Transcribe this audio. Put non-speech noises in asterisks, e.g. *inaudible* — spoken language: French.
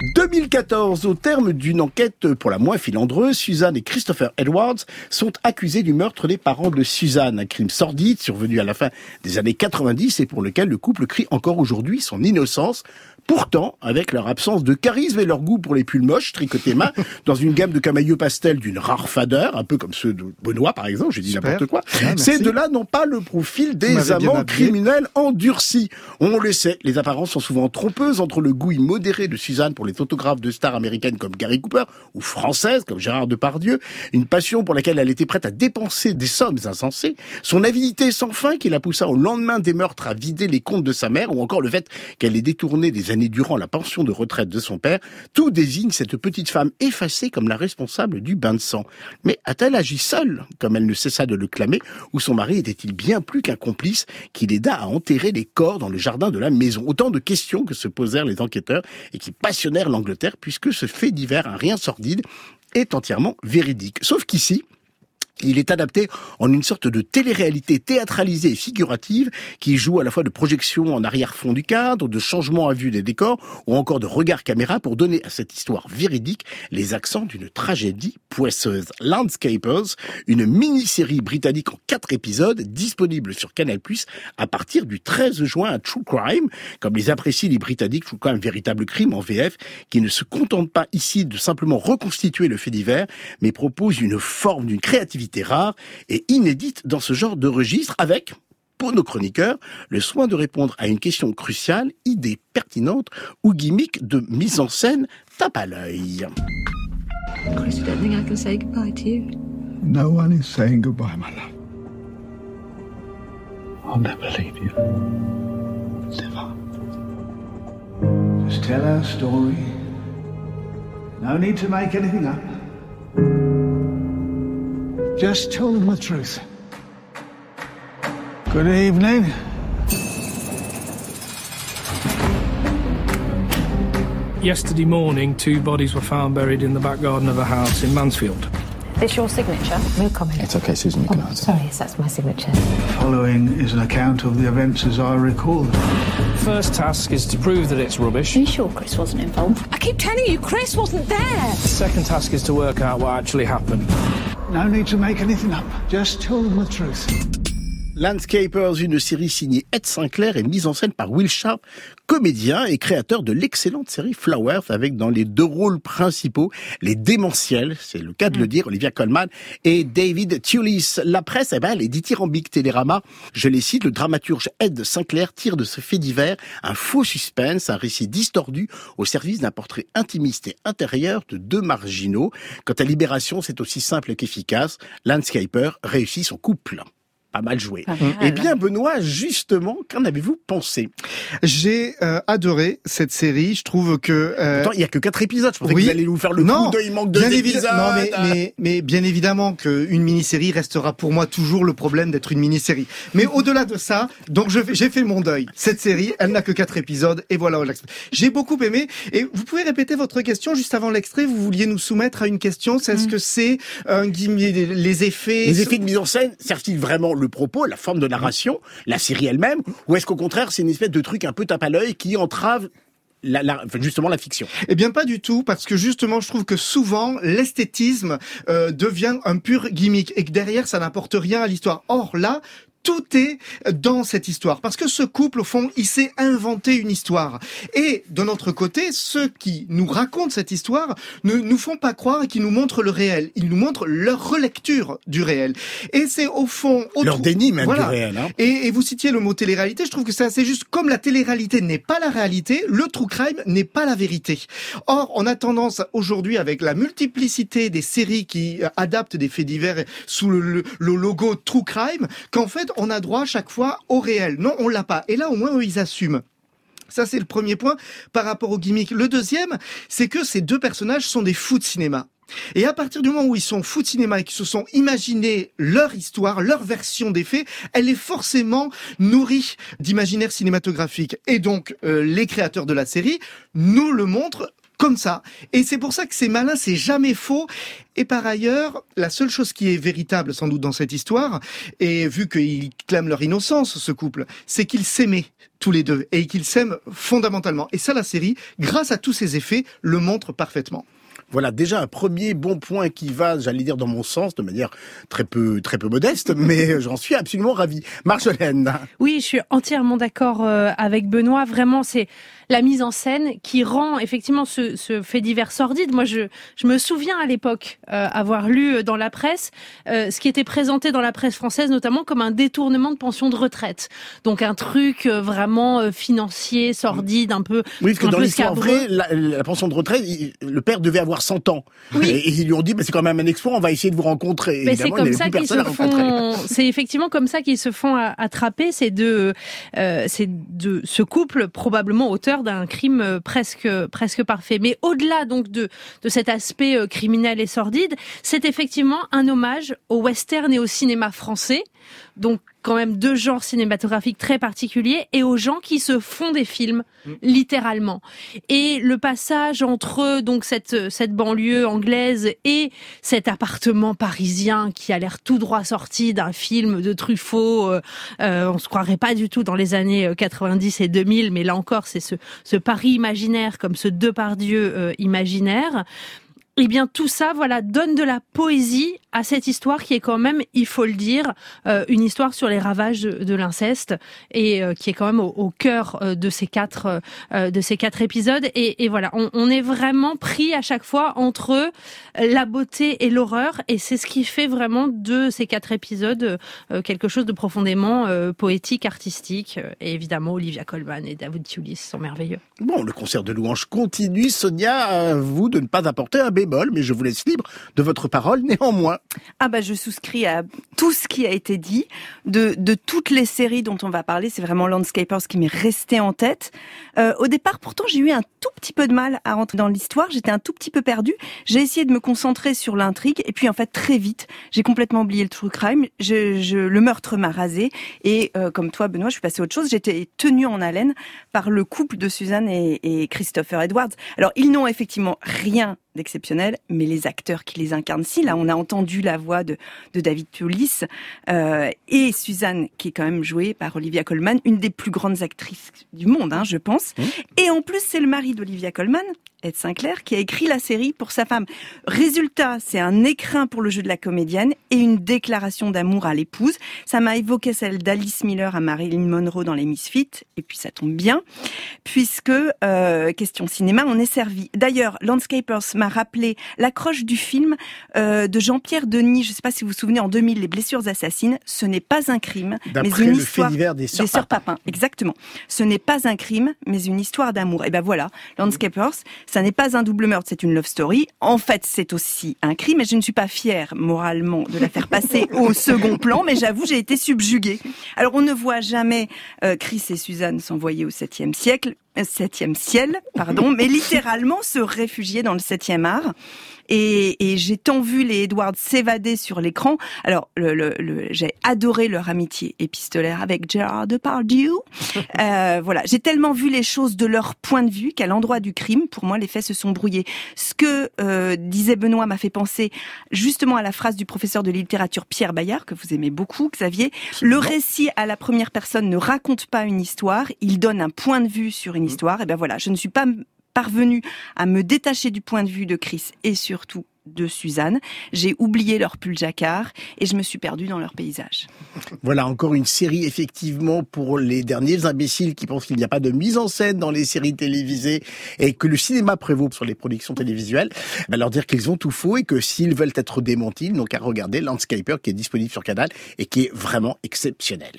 2014, au terme d'une enquête pour la moins filandreuse, Suzanne et Christopher Edwards sont accusés du meurtre des parents de Suzanne, un crime sordide survenu à la fin des années 90 et pour lequel le couple crie encore aujourd'hui son innocence. Pourtant, avec leur absence de charisme et leur goût pour les pulls moches tricotés main, *laughs* dans une gamme de camailleux pastels d'une rare fadeur, un peu comme ceux de Benoît par exemple, j'ai dit n'importe quoi, ces deux-là n'ont pas le profil des amants criminels endurcis. On le sait, les apparences sont souvent trompeuses entre le goût immodéré de Suzanne pour les photographes de stars américaines comme Gary Cooper ou françaises comme Gérard Depardieu, une passion pour laquelle elle était prête à dépenser des sommes insensées, son avidité sans fin qui la poussa au lendemain des meurtres à vider les comptes de sa mère ou encore le fait qu'elle ait détourné des années durant la pension de retraite de son père, tout désigne cette petite femme effacée comme la responsable du bain de sang. Mais a-t-elle agi seule, comme elle ne cessa de le clamer, ou son mari était-il bien plus qu'un complice qui l'aida à enterrer les corps dans le jardin de la maison? Autant de questions que se posèrent les enquêteurs et qui passionnèrent l'Angleterre puisque ce fait divers, un rien sordide, est entièrement véridique. Sauf qu'ici, il est adapté en une sorte de télé-réalité théâtralisée et figurative qui joue à la fois de projection en arrière-fond du cadre, de changement à vue des décors ou encore de regard caméra pour donner à cette histoire véridique les accents d'une tragédie poisseuse. Landscapers, une mini-série britannique en quatre épisodes disponible sur Canal+, à partir du 13 juin à True Crime, comme les apprécient les Britanniques, True Crime, véritable crime en VF, qui ne se contente pas ici de simplement reconstituer le fait divers, mais propose une forme d'une créativité rare et inédite dans ce genre de registre avec, pour nos chroniqueurs, le soin de répondre à une question cruciale, idée pertinente ou gimmick de mise en scène tape à l'œil. Chris, you don't think I can say goodbye to you? No one is saying goodbye, my love. I'll never leave you. Never. Just tell our story. No need to make anything up. Just tell them the truth. Good evening. Yesterday morning, two bodies were found buried in the back garden of a house in Mansfield. This your signature? No comment. It's okay, Susan, you can Oh, answer. sorry, yes, that's my signature. Following is an account of the events as I recall them. First task is to prove that it's rubbish. Are you sure Chris wasn't involved? I keep telling you, Chris wasn't there. Second task is to work out what actually happened. No need to make anything up. Just tell them the truth. Landscapers, une série signée Ed Sinclair et mise en scène par Will Sharp, comédien et créateur de l'excellente série Flowers, avec dans les deux rôles principaux les démentiels, c'est le cas de le dire, Olivia Colman et David Tulis. La presse, eh ben, elle est dithyrambique Télérama. Je les cite, le dramaturge Ed Sinclair tire de ce fait divers un faux suspense, un récit distordu au service d'un portrait intimiste et intérieur de deux marginaux. Quant à Libération, c'est aussi simple qu'efficace. Landscaper réussit son couple. Mal joué. Eh bien, Benoît, justement, qu'en avez-vous pensé? J'ai euh, adoré cette série. Je trouve que euh, Pourtant, il y a que quatre épisodes. Je pensais oui. que vous allez nous faire le non, coup de, il manque deux bien épisodes. évidemment, non, mais, mais, mais bien évidemment qu'une mini-série restera pour moi toujours le problème d'être une mini-série. Mais *laughs* au-delà de ça, donc j'ai fait mon deuil. Cette série, elle n'a que quatre épisodes et voilà. J'ai beaucoup aimé. Et vous pouvez répéter votre question juste avant l'extrait. Vous vouliez nous soumettre à une question. C'est est-ce que c'est un gimmick, les effets Les effets de mise en scène servent-ils vraiment le propos, la forme de narration, la série elle-même, ou est-ce qu'au contraire c'est une espèce de truc un peu tape à l'œil qui entrave la, la- enfin, justement la fiction? Eh bien pas du tout, parce que justement je trouve que souvent l'esthétisme euh, devient un pur gimmick et que derrière ça n'apporte rien à l'histoire. Or là, tout est dans cette histoire. Parce que ce couple, au fond, il s'est inventé une histoire. Et de notre côté, ceux qui nous racontent cette histoire ne nous font pas croire et qui nous montrent le réel. Ils nous montrent leur relecture du réel. Et c'est au fond... au Leur déni même Voilà. du réel. Hein. et, et vous citiez le mot télé-réalité, je trouve que c'est assez juste. Comme la télé-réalité n'est pas la réalité, le true crime n'est pas la vérité. Or, on a tendance aujourd'hui, avec la multiplicité des séries qui euh, adaptent des faits divers sous le, le- le logo true crime, qu'en fait, on a droit chaque fois au réel. Non, on l'a pas. Et là, au moins, ils assument. Ça, c'est le premier point par rapport au gimmick. Le deuxième, c'est que ces deux personnages sont des fous de cinéma. Et à partir du moment où ils sont fous de cinéma et qu'ils se sont imaginés leur histoire, leur version des faits, elle est forcément nourrie d'imaginaire cinématographique. Et donc, euh, les créateurs de la série nous le montrent comme ça. Et c'est pour ça que c'est malin, c'est jamais faux. Et par ailleurs, la seule chose qui est véritable sans doute dans cette histoire, et vu qu'ils clament leur innocence, ce couple, c'est qu'ils s'aimaient tous les deux et qu'ils s'aiment fondamentalement. Et ça, la série, grâce à tous ces effets, le montre parfaitement. Voilà déjà un premier bon point qui va, j'allais dire, dans mon sens, de manière très peu, très peu modeste, mais *laughs* j'en suis absolument ravi. Marjolaine. Oui, je suis entièrement d'accord euh, avec Benoît. Vraiment, c'est la mise en scène qui rend effectivement ce, ce fait divers sordide. Moi, je, je me souviens à l'époque euh, avoir lu euh, dans la presse euh, ce qui était présenté dans la presse française, notamment comme un détournement de pension de retraite. Donc un truc vraiment financier, sordide, un peu. Oui, parce que dans l'histoire vraie, la, la pension de retraite, il- le père devait avoir 100 ans. Et, et ils lui ont dit, bah, c'est quand même un exploit, on va essayer de vous rencontrer. Mais c'est comme ça qu'ils se font. C'est effectivement comme ça qu'ils se font attraper. C'est de, euh, c'est de ce couple probablement auteur d'un crime euh, presque presque parfait. Mais au-delà donc de de cet aspect euh, criminel et sordide, c'est effectivement un hommage au western et au cinéma français. Donc quand même deux genres cinématographiques très particuliers et aux gens qui se font des films littéralement. Et le passage entre donc cette cette banlieue anglaise et cet appartement parisien qui a l'air tout droit sorti d'un film de Truffaut, euh, euh, on se croirait pas du tout dans les années euh, 90 et 2000, mais là encore c'est ce ce Paris imaginaire comme ce Depardieu euh, imaginaire. Eh bien, tout ça, voilà, donne de la poésie à cette histoire qui est quand même, il faut le dire, euh, une histoire sur les ravages de, l'inceste et euh, qui est quand même au, cœur euh, de ces quatre de ces quatre épisodes. Et, voilà, on, est vraiment pris à chaque fois entre la beauté et l'horreur, et c'est ce qui fait vraiment de ces quatre épisodes quelque chose de profondément poétique, artistique. Et évidemment, Olivia Colman et David Thewlis sont merveilleux. Bon, le concert de louanges continue. Sonia, à vous de ne pas apporter un mais je vous laisse libre de votre parole néanmoins. Ah bah je souscris à tout ce qui a été dit. De, de toutes les séries dont on va parler, c'est vraiment Landscapers qui m'est resté en tête. Euh, au départ, pourtant, j'ai eu un tout petit peu de mal à rentrer dans l'histoire. J'étais un tout petit peu perdue. J'ai essayé de me concentrer sur l'intrigue et puis en fait très vite, j'ai complètement oublié le true crime. Je, le meurtre m'a rasé et euh, comme toi, Benoît, je suis passée à autre chose. J'étais tenue en haleine par le couple de Suzanne et, et Christopher Edwards. Alors ils n'ont effectivement rien d'exceptionnel, mais les acteurs qui les incarnent, si là on a entendu la voix de, de David Thewlis euh, et Suzanne qui est quand même jouée par Olivia Colman, une des plus grandes actrices du monde, hein, je pense. Et en plus c'est le mari d'Olivia Colman, Ed Sinclair, qui a écrit la série pour sa femme. Résultat, c'est un écrin pour le jeu de la comédienne et une déclaration d'amour à l'épouse. Ça m'a évoqué celle d'Alice Miller à Marilyn Monroe dans les Misfits, et puis ça tombe bien, puisque, euh, question cinéma, on est servi. D'ailleurs, Landscapers m'a rappelé l'accroche du film euh, de Jean-Pierre Denis, je ne sais pas si vous vous souvenez, en 2000, Les blessures assassines. Ce n'est pas un crime, mais une le fait histoire divers des sœurs des sœurs Papin. Exactement. Ce n'est pas un crime, mais une histoire d'amour. Et ben voilà, Landscapers, ça n'est pas un double meurtre, c'est une love story. En fait, c'est aussi un crime, et je ne suis pas fière moralement de la faire passer *laughs* au second plan, mais j'avoue, j'ai été subjuguée. Alors, on ne voit jamais euh, Chris et Suzanne s'envoyer au septième siècle, septième ciel, pardon, *laughs* mais littéralement se réfugier dans le septième art. Et, et j'ai tant vu les Edwards s'évader sur l'écran. Alors, le, le, le- j'ai adoré leur amitié épistolaire avec Gérard Depardieu. *laughs* Euh, voilà, j'ai tellement vu les choses de leur point de vue qu'à l'endroit du crime, pour moi, les faits se sont brouillés. Ce que euh, disait Benoît m'a fait penser justement à la phrase du professeur de littérature Pierre Bayard, que vous aimez beaucoup, Xavier. Le récit à la première personne ne raconte pas une histoire, il donne un point de vue sur une histoire. Et ben voilà, je ne suis pas parvenue à me détacher du point de vue de Chris et surtout de Suzanne. J'ai oublié leur pull jacquard et je me suis perdue dans leur paysage. Voilà encore une série effectivement pour les derniers imbéciles qui pensent qu'il n'y a pas de mise en scène dans les séries télévisées et que le cinéma prévaut sur les productions télévisuelles. Ben, leur dire qu'ils ont tout faux et que s'ils veulent être démentis, ils n'ont qu'à regarder Landscaper qui est disponible sur Canal et qui est vraiment exceptionnel.